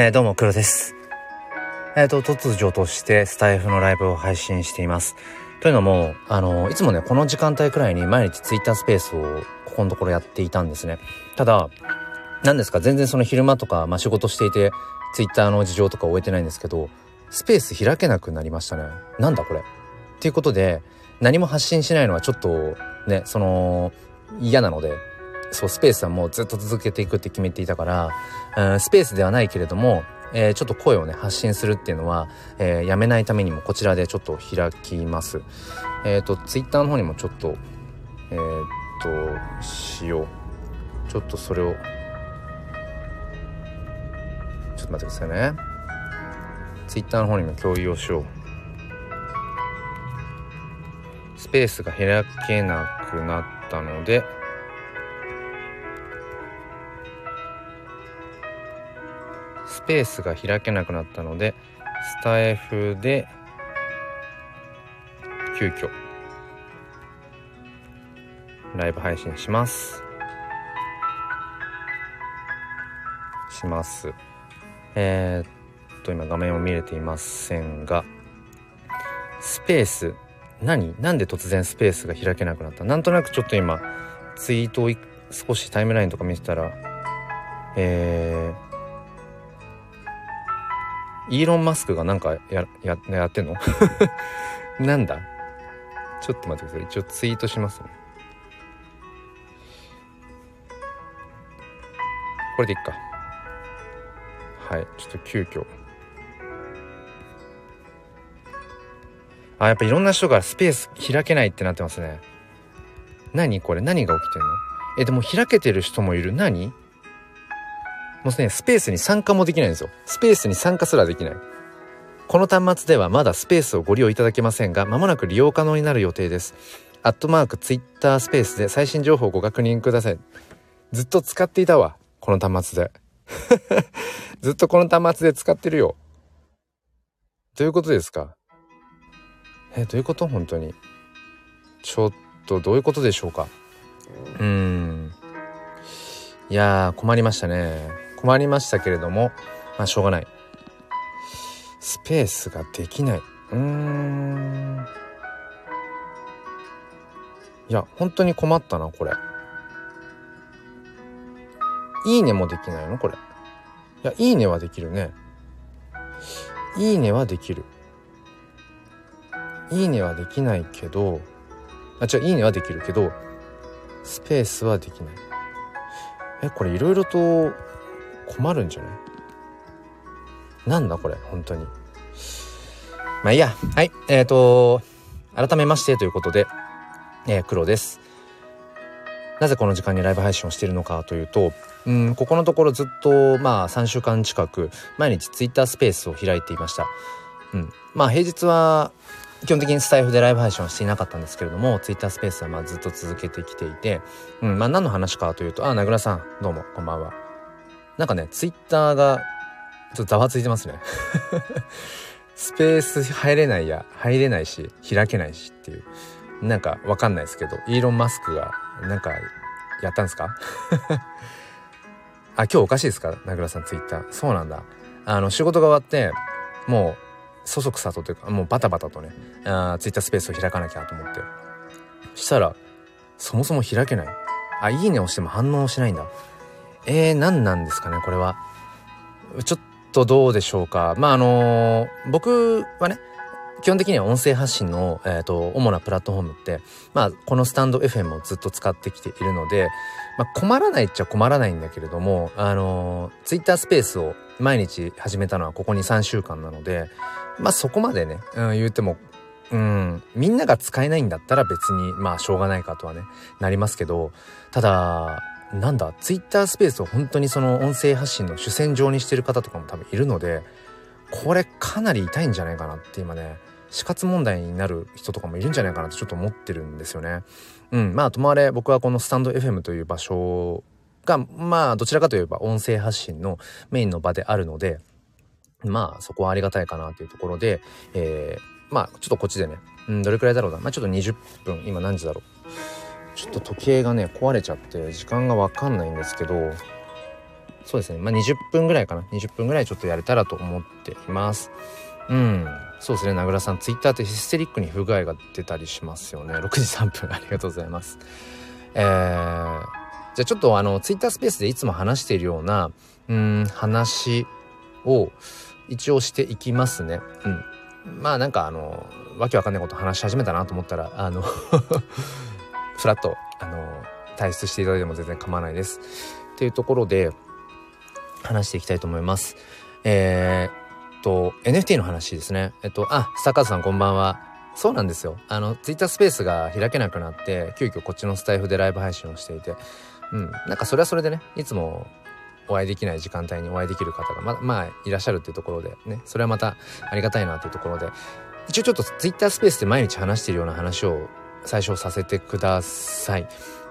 えー、どうも、黒です。えっ、ー、と、突如としてスタイフのライブを配信しています。というのも、あの、いつもね、この時間帯くらいに毎日ツイッタースペースをここのところやっていたんですね。ただ、何ですか、全然その昼間とか、まあ、仕事していて、ツイッターの事情とか終えてないんですけど、スペース開けなくなりましたね。なんだこれ。っていうことで、何も発信しないのはちょっと、ね、その、嫌なので、そうスペースはもうずっと続けていくって決めていたから、うん、スペースではないけれども、えー、ちょっと声をね発信するっていうのは、えー、やめないためにもこちらでちょっと開きます。えっ、ー、とツイッターの方にもちょっとえっ、としよう。ちょっとそれをちょっと待ってくださいね。ツイッターの方にも共有をしよう。スペースが開けなくなったのでペースが開けなくなったのでスタイフで急遽ライブ配信します。します。えー、っと今画面を見れていませんがスペース何？なんで突然スペースが開けなくなった？なんとなくちょっと今ツイートを少しタイムラインとか見てたらえーイーロン・マスクがなんかや、や、やってんの？なんだ？ちょっと待ってください。一応ツイートしますね。これでいっか。はい。ちょっと急遽。あ、やっぱいろんな人がスペース開けないってなってますね。何これ？何が起きてんの？え、でも開けてる人もいる。何？もうね、スペースに参加もできないんですよ。スペースに参加すらできない。この端末ではまだスペースをご利用いただけませんが、まもなく利用可能になる予定です。アットマークツイッタースペースで最新情報をご確認ください。ずっと使っていたわ。この端末で。ずっとこの端末で使ってるよ。どういうことですか？え、どういうこと？本当に。ちょっとどういうことでしょうか？うーん。いやー、困りましたね。困りましたけれども、まあしょうがない。スペースができない。うーん。いや、本当に困ったな、これ。いいねもできないの？これ。いや、いいねはできるね。いいねはできる。いいねはできないけど、あ、違う、いいねはできるけど、スペースはできない。え、これいろいろと困るんじゃない？なんだこれ本当に。まあいいや。はい。えっ、ー、と改めましてということで、えー、黒です。なぜこの時間にライブ配信をしているのかというとうんここのところずっとまあ3週間近く毎日ツイッタースペースを開いていました。うん。まあ平日は基本的にスタイフでライブ配信はしていなかったんですけれども、ツイッタースペースはまあずっと続けてきていて、うん、まあ何の話かというと、あ、名倉さん、どうも、こんばんは。なんかね、ツイッターが、ちょっとざわついてますね。スペース入れないや、入れないし、開けないしっていう。なんかわかんないですけど、イーロン・マスクが、なんか、やったんですか？あ、今日おかしいですか？名倉さん、ツイッター。そうなんだ。あの、仕事が終わって、もう、そそくさとというか、もうバタバタとね、あツイッタースペースを開かなきゃと思って。したら、そもそも開けない。あ、いいねをしても反応しないんだ。えー、何なんですかね、これは。ちょっとどうでしょうか。まあ、あのー、僕はね、基本的には音声発信の、えーと、主なプラットフォームって、まあ、このスタンド FM をずっと使ってきているので、まあ、困らないっちゃ困らないんだけれども、あのー、ツイッタースペースを毎日始めたのはここに3週間なので、まあそこまでね、うん、言っても、うん、みんなが使えないんだったら別に、まあしょうがないかとはね、なりますけど、ただ、なんだ、ツイッタースペースを本当にその音声発信の主戦場にしてる方とかも多分いるので、これかなり痛いんじゃないかなって今ね、死活問題になる人とかもいるんじゃないかなってちょっと思ってるんですよね。うん、まあともあれ僕はこのスタンド FM という場所が、まあどちらかといえば音声発信のメインの場であるので、まあそこはありがたいかなというところで、えー、まあちょっとこっちでね、うん、どれくらいだろうな。まあちょっと20分、今何時だろう。ちょっと時計がね壊れちゃって時間がわかんないんですけどそうですね。まあ20分ぐらいかな。20分ぐらいちょっとやれたらと思っています。うん。そうですね。名倉さんツイッターってヒステリックに不具合が出たりしますよね。6時3分ありがとうございます。えー、じゃあちょっとあのツイッタースペースでいつも話しているようなうん話を一応していきますね。うん。まあなんかあのわけわかんないこと話し始めたなと思ったらあのフラットあの退出していただいても全然構わないです。っていうところで話していきたいと思います。えー、っと NFT の話ですね。えっとあスタカーさんこんばんは。そうなんですよ。あのツイッタースペースが開けなくなって急遽こっちのスタイフでライブ配信をしていて。うん。なんかそれはそれでねいつもお会いできない時間帯にお会いできる方がままあいらっしゃるっていうところでね。それはまたありがたいなというところで。一応ちょっとツイッタースペースで毎日話しているような話を最初させてください。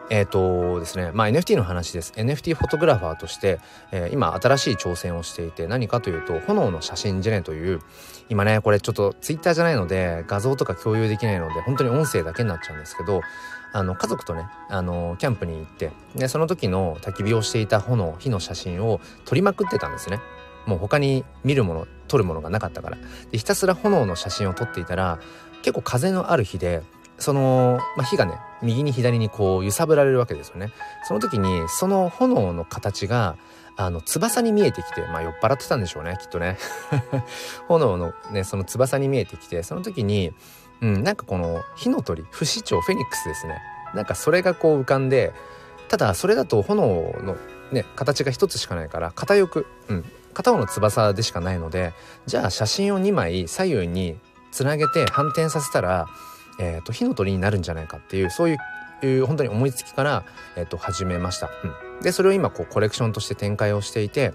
えっ、ー、とですね、まあ NFT の話です。NFT フォトグラファーとして、えー、今新しい挑戦をしていて、何かというと、炎の写真ジェネという、今ね、これちょっと Twitter じゃないので、画像とか共有できないので、本当に音声だけになっちゃうんですけど、あの、家族とね、あの、キャンプに行って、で、その時の焚き火をしていた炎、火の写真を撮りまくってたんですね。もう他に見るもの撮るものがなかったからでひたすら炎の写真を撮っていたら結構風のある日でその、まあ、火がね右に左にこう揺さぶられるわけですよね。その時にその炎の形があの翼に見えてきてまあ酔っ払ってたんでしょうねきっとね。炎のねその翼に見えてきてその時にうんなんかこの火の鳥不死鳥フェニックスですね。なんかそれがこう浮かんでただそれだと炎のね形が一つしかないから片翼うん片方の翼でしかないのでじゃあ写真を2枚左右につなげて反転させたら、えーと、火の鳥になるんじゃないかっていうそういう本当に思いつきから、えーと、始めました。うん、でそれを今こうコレクションとして展開をしていて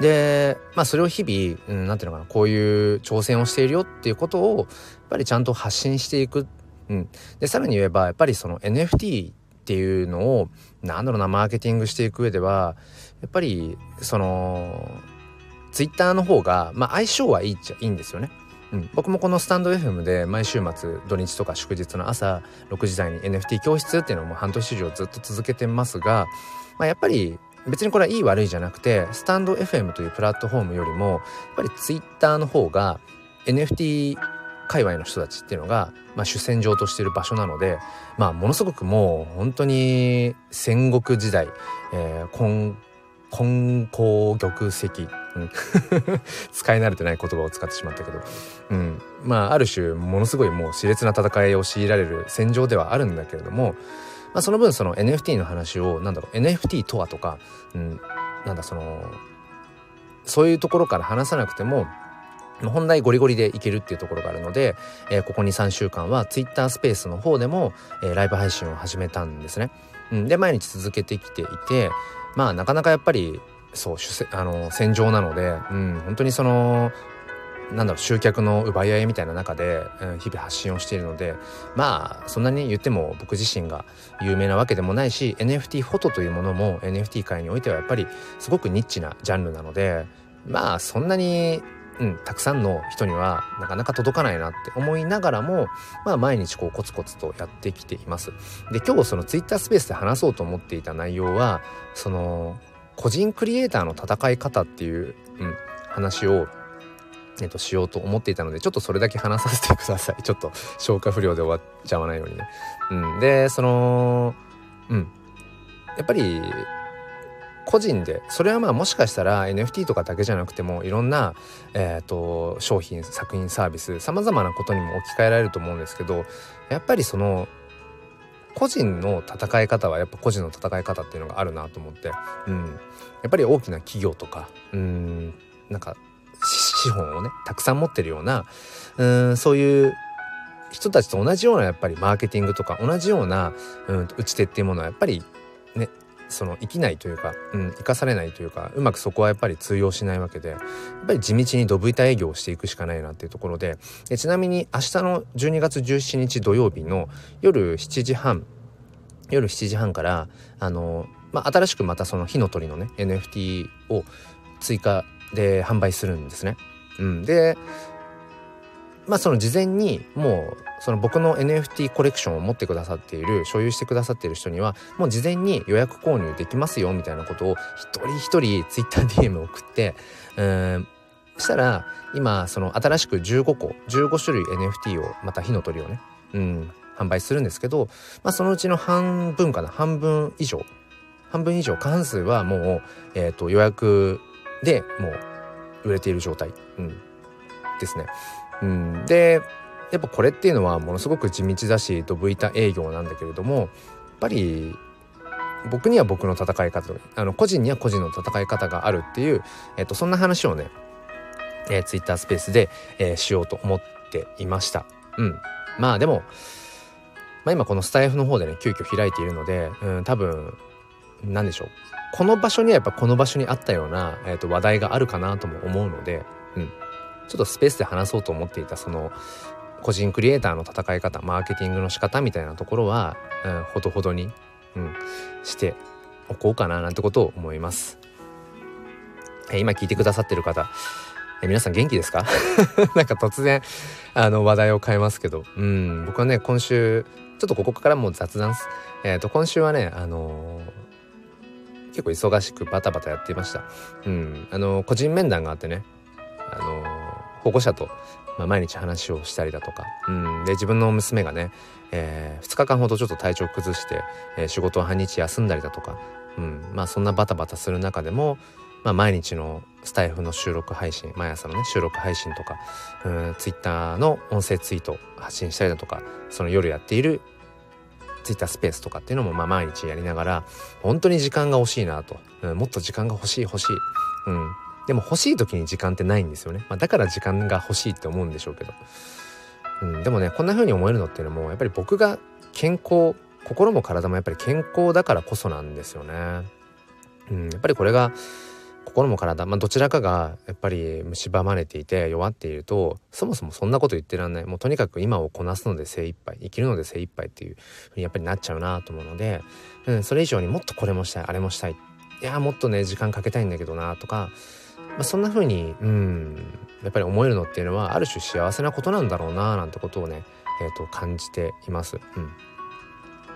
でまあそれを日々何、うん、ていうのかなこういう挑戦をしているよっていうことをやっぱりちゃんと発信していく。うん、でさらに言えばやっぱりその NFT っていうのをなんだろうなマーケティングしていく上ではやっぱりそのツイッターの方が、まあ、相性はいいっちゃいいんですよね。うん、僕もこのスタンド FM で毎週末土日とか祝日の朝6時台に NFT 教室っていうのも半年以上ずっと続けてますが、まあ、やっぱり別にこれはいい悪いじゃなくてスタンド FM というプラットフォームよりもやっぱりツイッターの方が NFT 界隈の人たちっていうのが、まあ、主戦場としている場所なので、まあ、ものすごくもう本当に戦国時代、えー、金光玉石、うん、使い慣れてない言葉を使ってしまったけど、うん、まあある種ものすごいもう熾烈な戦いを強いられる戦場ではあるんだけれども、まあ、その分その NFT の話をなんだろう NFT とはとか、うん、なんだそのそういうところから話さなくても本題ゴリゴリでいけるっていうところがあるので、えー、ここ23週間は Twitter スペースの方でも、えー、ライブ配信を始めたんですね。うん、で毎日続けてきていてまあなかなかやっぱりそうあの戦場なので、うん、本当にそのなんだろう集客の奪い合いみたいな中で、うん、日々発信をしているのでまあそんなに言っても僕自身が有名なわけでもないし NFT フォトというものも NFT 界においてはやっぱりすごくニッチなジャンルなのでまあそんなにうん、たくさんの人にはなかなか届かないなって思いながらも、まあ毎日こうコツコツとやってきています。で、今日そのツイッタースペースで話そうと思っていた内容は、その、個人クリエイターの戦い方っていう、うん、話を、えっと、しようと思っていたので、ちょっとそれだけ話させてください。ちょっと消化不良で終わっちゃわないようにね。うん。で、その、うん。やっぱり、個人でそれはまあもしかしたら NFT とかだけじゃなくてもいろんな、えーと、商品作品サービスさまざまなことにも置き換えられると思うんですけどやっぱりその個人の戦い方はやっぱ個人の戦い方っていうのがあるなと思って、うん、やっぱり大きな企業とかうんなんか資本をねたくさん持ってるようなうんそういう人たちと同じようなやっぱりマーケティングとか同じような、うん、打ち手っていうものはやっぱりねその生きないというか、うん、生かされないというかうまくそこはやっぱり通用しないわけでやっぱり地道にドブ板営業をしていくしかないなっていうところででちなみに明日の12月17日土曜日の夜7時半夜7時半からあの、まあ、新しくまたその火の鳥のね NFT を追加で販売するんですね。うん、でまあその事前にもうその僕の NFT コレクションを持ってくださっている所有してくださっている人にはもう事前に予約購入できますよみたいなことを一人一人 TwitterDM 送ってうんしたら今その新しく15個15種類 NFT をまた火の鳥をねうん販売するんですけど、まあ、そのうちの半分かな半分以上半分以上過半数はもう、えーと、予約でもう売れている状態、うん、ですね。うん、でやっぱこれっていうのはものすごく地道だしドブ板営業なんだけれどもやっぱり僕には僕の戦い方あの個人には個人の戦い方があるっていう、えっと、そんな話をね、えー、ツイッタースペースで、えー、しようと思っていました。うん、まあでも、まあ、今このスタイフの方でね急遽開いているので、うん、多分何でしょう。この場所にはやっぱこの場所にあったような、えー、と話題があるかなとも思うので、うん、ちょっとスペースで話そうと思っていたその個人クリエイターの戦い方マーケティングの仕方みたいなところは、うん、ほどほどに、うん、しておこうかななんてことを思います。えー、今聞いてくださってる方、えー、皆さん元気ですか？なんか突然あの話題を変えますけど、うん、僕はね今週ちょっとここからもう雑談す。えっ、ー、と今週はねあの結構忙しくバタバタやっていました。うん、あの個人面談があってね、あの保護者と、まあ、毎日話をしたりだとか、うん、で自分の娘がね、えー、2日間ほどちょっと体調崩して、えー、仕事を半日休んだりだとか、うん、まあそんなバタバタする中でも、まあ、毎日のスタイフの収録配信毎朝のね収録配信とか。うん。ツイッターの音声ツイート発信したりだとか。その夜やっているツイッタースペースとかっていうのもまあ毎日やりながら本当に時間が欲しいなと、うん、もっと時間が欲しい欲しい、うん、でも欲しい時に時間ってないんですよね、まあ、だから時間が欲しいって思うんでしょうけど、うん、でもねこんな風に思えるのっていうのもやっぱり僕が健康心も体もやっぱり健康だからこそなんですよね、うん、やっぱりこれが心も体、まあ、どちらかがやっぱり蝕まれていて弱っているとそもそもそんなこと言ってらんない。もうとにかく今をこなすので精一杯生きるので精一杯っていうふうにやっぱりなっちゃうなと思うので、うん、それ以上にもっとこれもしたいあれもしたい。いやもっとね時間かけたいんだけどなとか、まあ、そんな風にうんやっぱり思えるのっていうのはある種幸せなことなんだろうななんてことをね、えー、と感じています。うん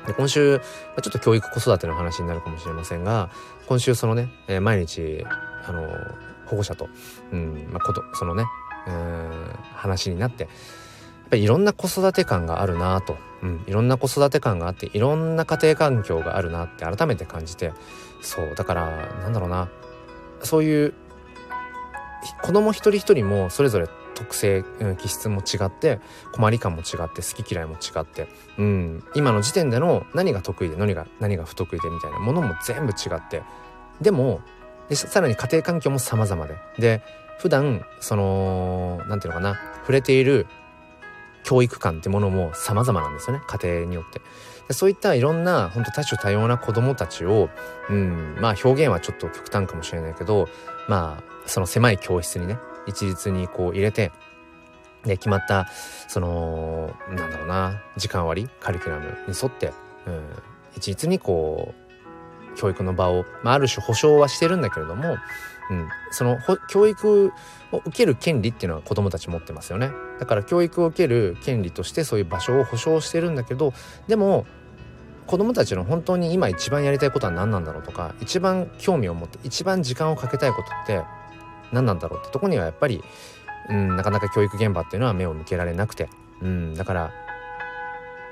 で今週、ちょっと教育子育ての話になるかもしれませんが今週そのね、えー、毎日あの保護者と、うんまあ、ことそのね、えー、話になってやっぱりいろんな子育て感があるなと、うん、いろんな子育て感があっていろんな家庭環境があるなって改めて感じてそうだからなんだろうなそういう子供一人一人もそれぞれ特性、気質も違って困り感も違って好き嫌いも違って、うん、今の時点での何が得意で何が何が不得意でみたいなものも全部違って。でもでさらに家庭環境も様々で。で普段その何て言うのかな触れている教育観ってものも様々なんですよね家庭によって。でそういったいろんな本当多種多様な子供たちを、うん、まあ表現はちょっと極端かもしれないけどまあその狭い教室にね一律にこう入れてで決まったそのなんだろうな時間割カリキュラムに沿って、うん、一律にこう教育の場を、まあ、ある種保障はしてるんだけれども、うん、その教育を受ける権利っていうのは子どもたち持ってますよね。だから教育を受ける権利としてそういう場所を保障してるんだけどでも子どもたちの本当に今一番やりたいことは何なんだろうとか一番興味を持って一番時間をかけたいことって何なんだろうってとこにはやっぱり、うん、なかなか教育現場っていうのは目を向けられなくて、うん、だから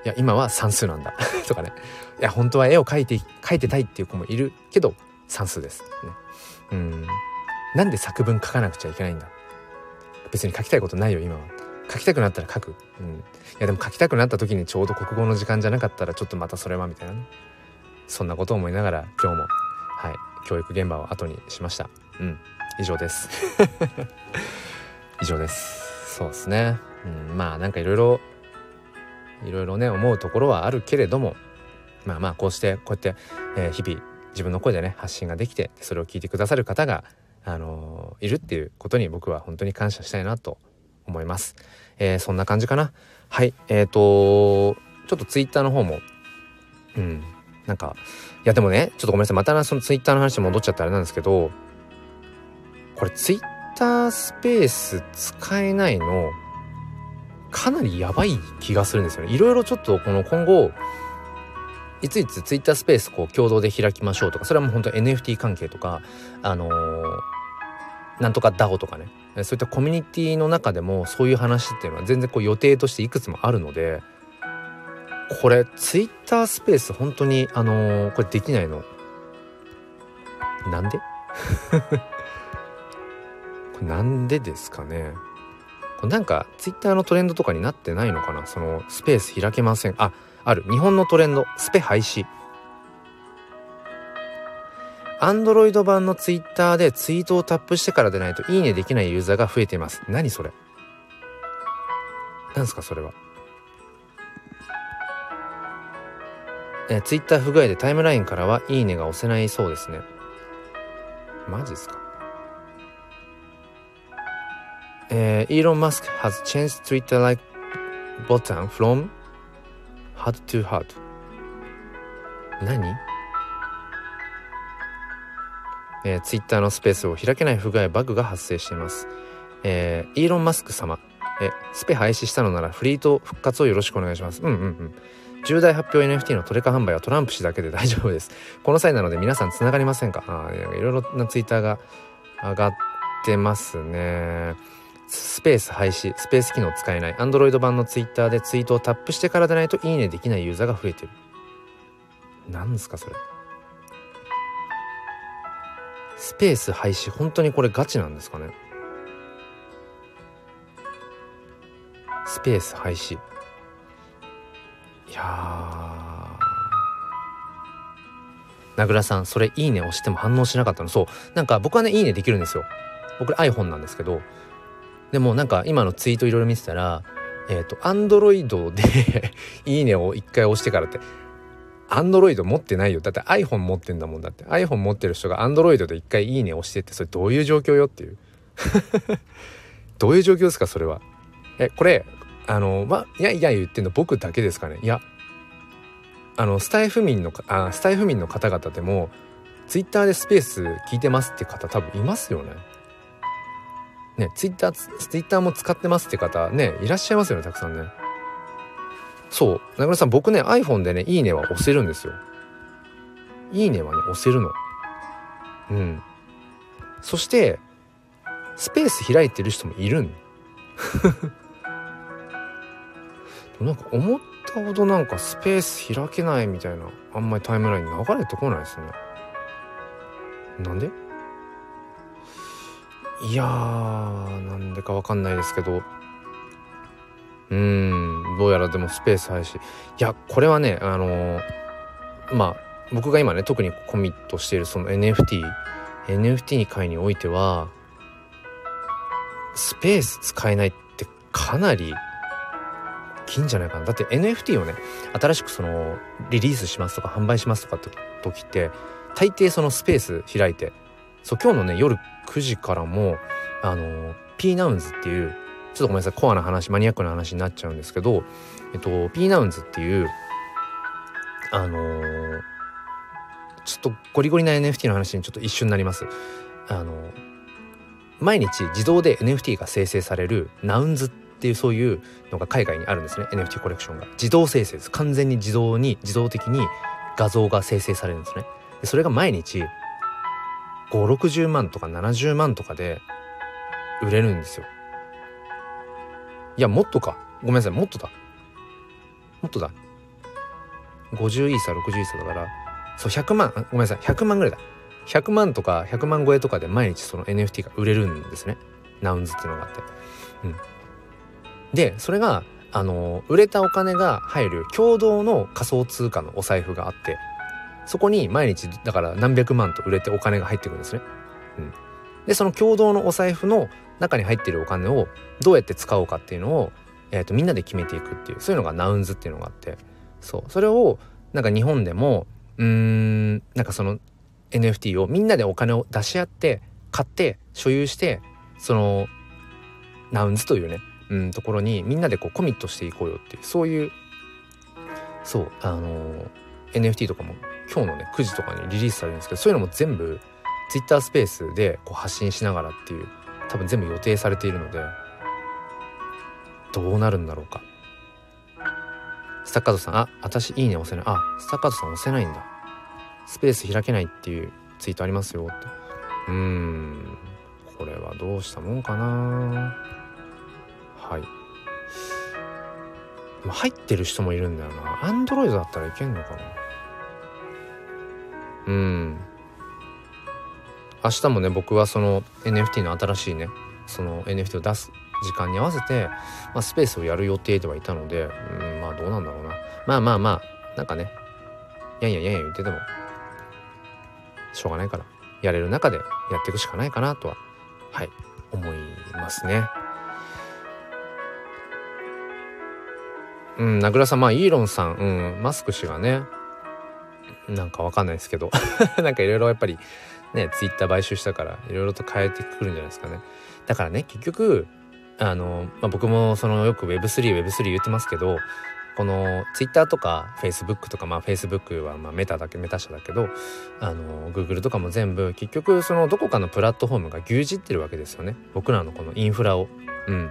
いや今は算数なんだとかね。いや本当は絵を描いて描いてたいっていう子もいるけど算数です、ね、うん。なんで作文書かなくちゃいけないんだ？別に書きたいことないよ今は。書きたくなったら書く、うん、いやでも書きたくなった時にちょうど国語の時間じゃなかったらちょっとまたそれはみたいなね。そんなことを思いながら今日もはい教育現場を後にしました。うん。以上です。以上です。そうですね、うん、まあなんかいろいろいろいろね思うところはあるけれどもまあまあこうしてこうやって、えー、日々自分の声でね発信ができてそれを聞いてくださる方があのー、いるっていうことに僕は本当に感謝したいなと思います。えー、そんな感じかな。はい。えっ、ー、とちょっとツイッターの方も、うん、なんか、いやでもね、ちょっとごめんなさい。またそのツイッターの話に戻っちゃったあれなんですけど、これツイッタースペース使えないのかなりやばい気がするんですよね。いろいろちょっとこの今後いついつツイッタースペースこう共同で開きましょうとかそれはもう本当 NFT 関係とかあのー、なんとか DAO とかね。そういったコミュニティの中でもそういう話っていうのは全然こう予定としていくつもあるのでこれツイッタースペース本当にあのー、これできないの？なんで？これなんでですかね？これなんかツイッターのトレンドとかになってないのかな？そのスペース開けません。あある日本のトレンドスペ廃止アンドロイド版のツイッターでツイートをタップしてからでないといいねできないユーザーが増えています。何それ？何すかそれは？えツイッター不具合でタイムラインからはいいねが押せないそうですね。マジですか？えー、イーロン・マスク has changed Twitter like button from hard to hard 何？えー、ツイッターのスペースを開けない不具合バグが発生しています。えー、イーロン・マスク様、え、スペ廃止したのならフリート復活をよろしくお願いします。うんうんうん。重大発表 NFT のトレカ販売はトランプ氏だけで大丈夫です。この際なので皆さん繋がりませんか？あいろいろなツイッターが上がってますね。スペース廃止、スペース機能使えない、Android 版のツイッターでツイートをタップしてからでないといいねできないユーザーが増えてる。何ですかそれ。スペース廃止、本当にこれガチなんですかねスペース廃止。いや名倉さん、それいいね押しても反応しなかったの。そう。なんか僕はね、いいねできるんですよ。僕 iPhone なんですけど、でもなんか今のツイートいろいろ見てたら、えっ、ー、と、アンドロイドで いいねを一回押してからって、アンドロイド持ってないよ。だって iPhone 持ってんだもんだって。iPhone 持ってる人がアンドロイドで一回いいね押してって、それどういう状況よっていう。どういう状況ですか、それは。え、これ、あの、ま、いやいや言ってんの僕だけですかね。いや、あの、スタイフ民の、あ、スタイフ民の方々でも、ツイッターでスペース聞いてますって方多分いますよね。ね、ツイッター、ツイッターも使ってますって方ね、いらっしゃいますよね、たくさんね。そう。中村さん、僕ね、iPhone でね、いいねは押せるんですよ。いいねはね、押せるの。うん。そして、スペース開いてる人もいるん。なんか思ったほどなんかスペース開けないみたいな、あんまりタイムライン流れてこないですね。なんで？いやー、なんでかわかんないですけど、うん、どうやらでもスペース廃止。いや、これはね、あのー、まあ、僕が今ね、特にコミットしているその NFT、NFT に会においては、スペース使えないってかなり大きいんじゃないかな。だって NFT をね、新しくその、リリースしますとか販売しますとかって時って、大抵そのスペース開いて、そう、今日のね、夜9時からも、あの、P ナウンズっていう、ちょっとごめんなさい、コアな話、マニアックな話になっちゃうんですけど、えっと、P ナウンズっていう、あのー、ちょっとゴリゴリな NFT の話にちょっと一瞬になります。あのー、毎日自動で NFT が生成されるナウンズっていうそういうのが海外にあるんですね NFT コレクションが。自動生成です。完全に自動に自動的に画像が生成されるんですね。でそれが毎日560万とか70万とかで売れるんですよいや、もっとか。ごめんなさい、もっとだ。もっとだ。50イーサ、60イーサだから、そう、100万、ごめんなさい、100万ぐらいだ。100万とか100万超えとかで毎日その NFT が売れるんですね。ナウンズっていうのがあって。うん。で、それが、あの、売れたお金が入る共同の仮想通貨のお財布があって、そこに毎日、だから何百万と売れてお金が入ってくるんですね。うん。で、その共同のお財布の中に入っているお金をどうやって使おうかっていうのを、えーと、みんなで決めていくっていうそういうのがナウンズっていうのがあってそうそれをなんか日本でもうーんなんかその NFT をみんなでお金を出し合って買って所有してそのナウンズというね、うん、ところにみんなでこうコミットしていこうよっていうそういうそうあのー、NFT とかも今日のね9時とかにリリースされるんですけどそういうのも全部 Twitter スペースでこう発信しながらっていう多分全部予定されているのでどうなるんだろうか。スタッカートさんあ私いいね押せない。あスタッカートさん押せないんだ。スペース開けないっていうツイートありますよって。うーんこれはどうしたもんかな。はい。入ってる人もいるんだよな。アンドロイドだったらいけんのかな。うん明日もね僕はその NFT の新しいねその NFT を出す時間に合わせて、まあ、スペースをやる予定ではいたので、うん、まあどうなんだろうなまあまあまあなんかねやんやんやんやん言っててもしょうがないからやれる中でやっていくしかないかなとははい思いますね。うん、名倉さん、まあ、イーロンさん、うん、マスク氏がね、なんかわかんないですけど、なんかいろいろやっぱり、ね、ツイッター買収したから、いろいろと変えてくるんじゃないですかね。だからね、結局、あの、まあ、僕もそのよく Web3、Web3 言ってますけど、この Twitter とか Facebook とかまあ Facebook はまあメタだけメタ社だけどあの Google とかも全部結局そのどこかのプラットフォームが牛耳ってるわけですよね僕らのこのインフラを。うん、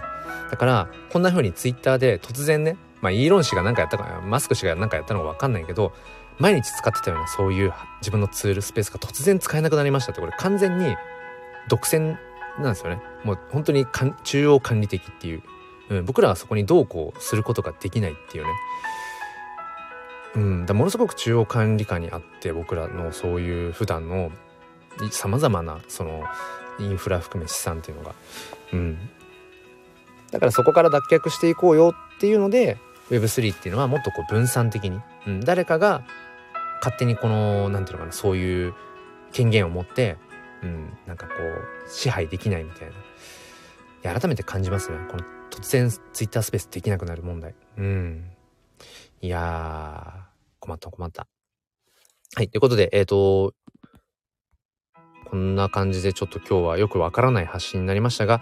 だからこんな風に Twitter で突然ねまあイーロン氏が何かやったかマスク氏が何かやったのか分かんないけど毎日使ってたようなそういう自分のツールスペースが突然使えなくなりましたってこれ完全に独占なんですよね。もう本当に中央管理的っていううん、僕らはそこにどうこうすることができないっていうね。うん、だものすごく中央管理下にあって僕らのそういう普段のさまざまなそのインフラ含め資産っていうのが、うん、だからそこから脱却していこうよっていうので Web3 っていうのはもっとこう分散的に、うん、誰かが勝手にこの何て言うのかなそういう権限を持って、うん、なんかこう支配できないみたいな改めて感じますねこの突然ツイッタースペースできなくなる問題。うん。いやー、困った困った。はい。ということで、えっ、ー、と、こんな感じでちょっと今日はよくわからない発信になりましたが、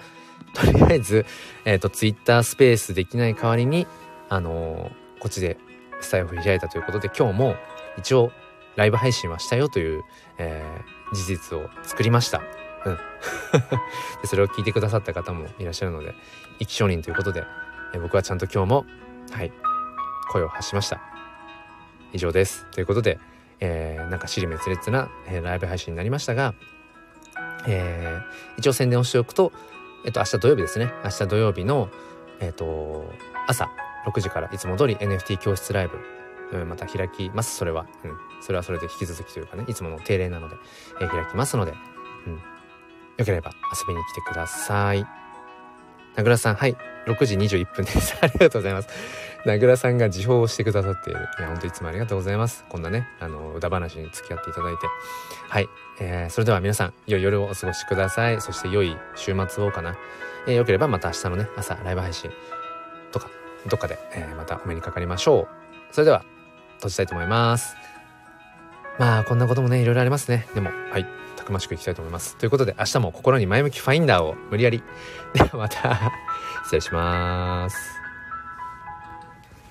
とりあえず、えっ、ー、と、ツイッタースペースできない代わりに、あのー、こっちでスタイフ開いたということで、今日も一応ライブ配信はしたよという、えー、事実を作りました。うん。でそれを聞いてくださった方もいらっしゃるので、生き証人ということで、え僕はちゃんと今日も、はい、声を発しました。以上です。ということで、えー、なんか尻滅裂な、えー、ライブ配信になりましたが、えー、一応宣伝をしておくと、えっと、明日土曜日ですね。明日土曜日の、えっと、朝6時からいつも通り NFT 教室ライブ、うん、また開きます。それは。うん。それはそれで引き続きというかね、いつもの定例なので、えー、開きますので、うん。よければ遊びに来てください。名倉さん、はい。6時21分です。ありがとうございます。名倉さんが自報をしてくださっている。いや、ほんといつもありがとうございます。こんなね、あの、歌話に付き合っていただいて。はい。えー、それでは皆さん、良い夜をお過ごしください。そして良い週末をかな。えー、よければまた明日のね、朝、ライブ配信とか、どっかで、えー、またお目にかかりましょう。それでは、閉じたいと思います。まあ、こんなこともね、いろいろありますね。でも、はい。たくましくいきたいと思います。ということで明日も心に前向きファインダーを無理やり。ではまた失礼します。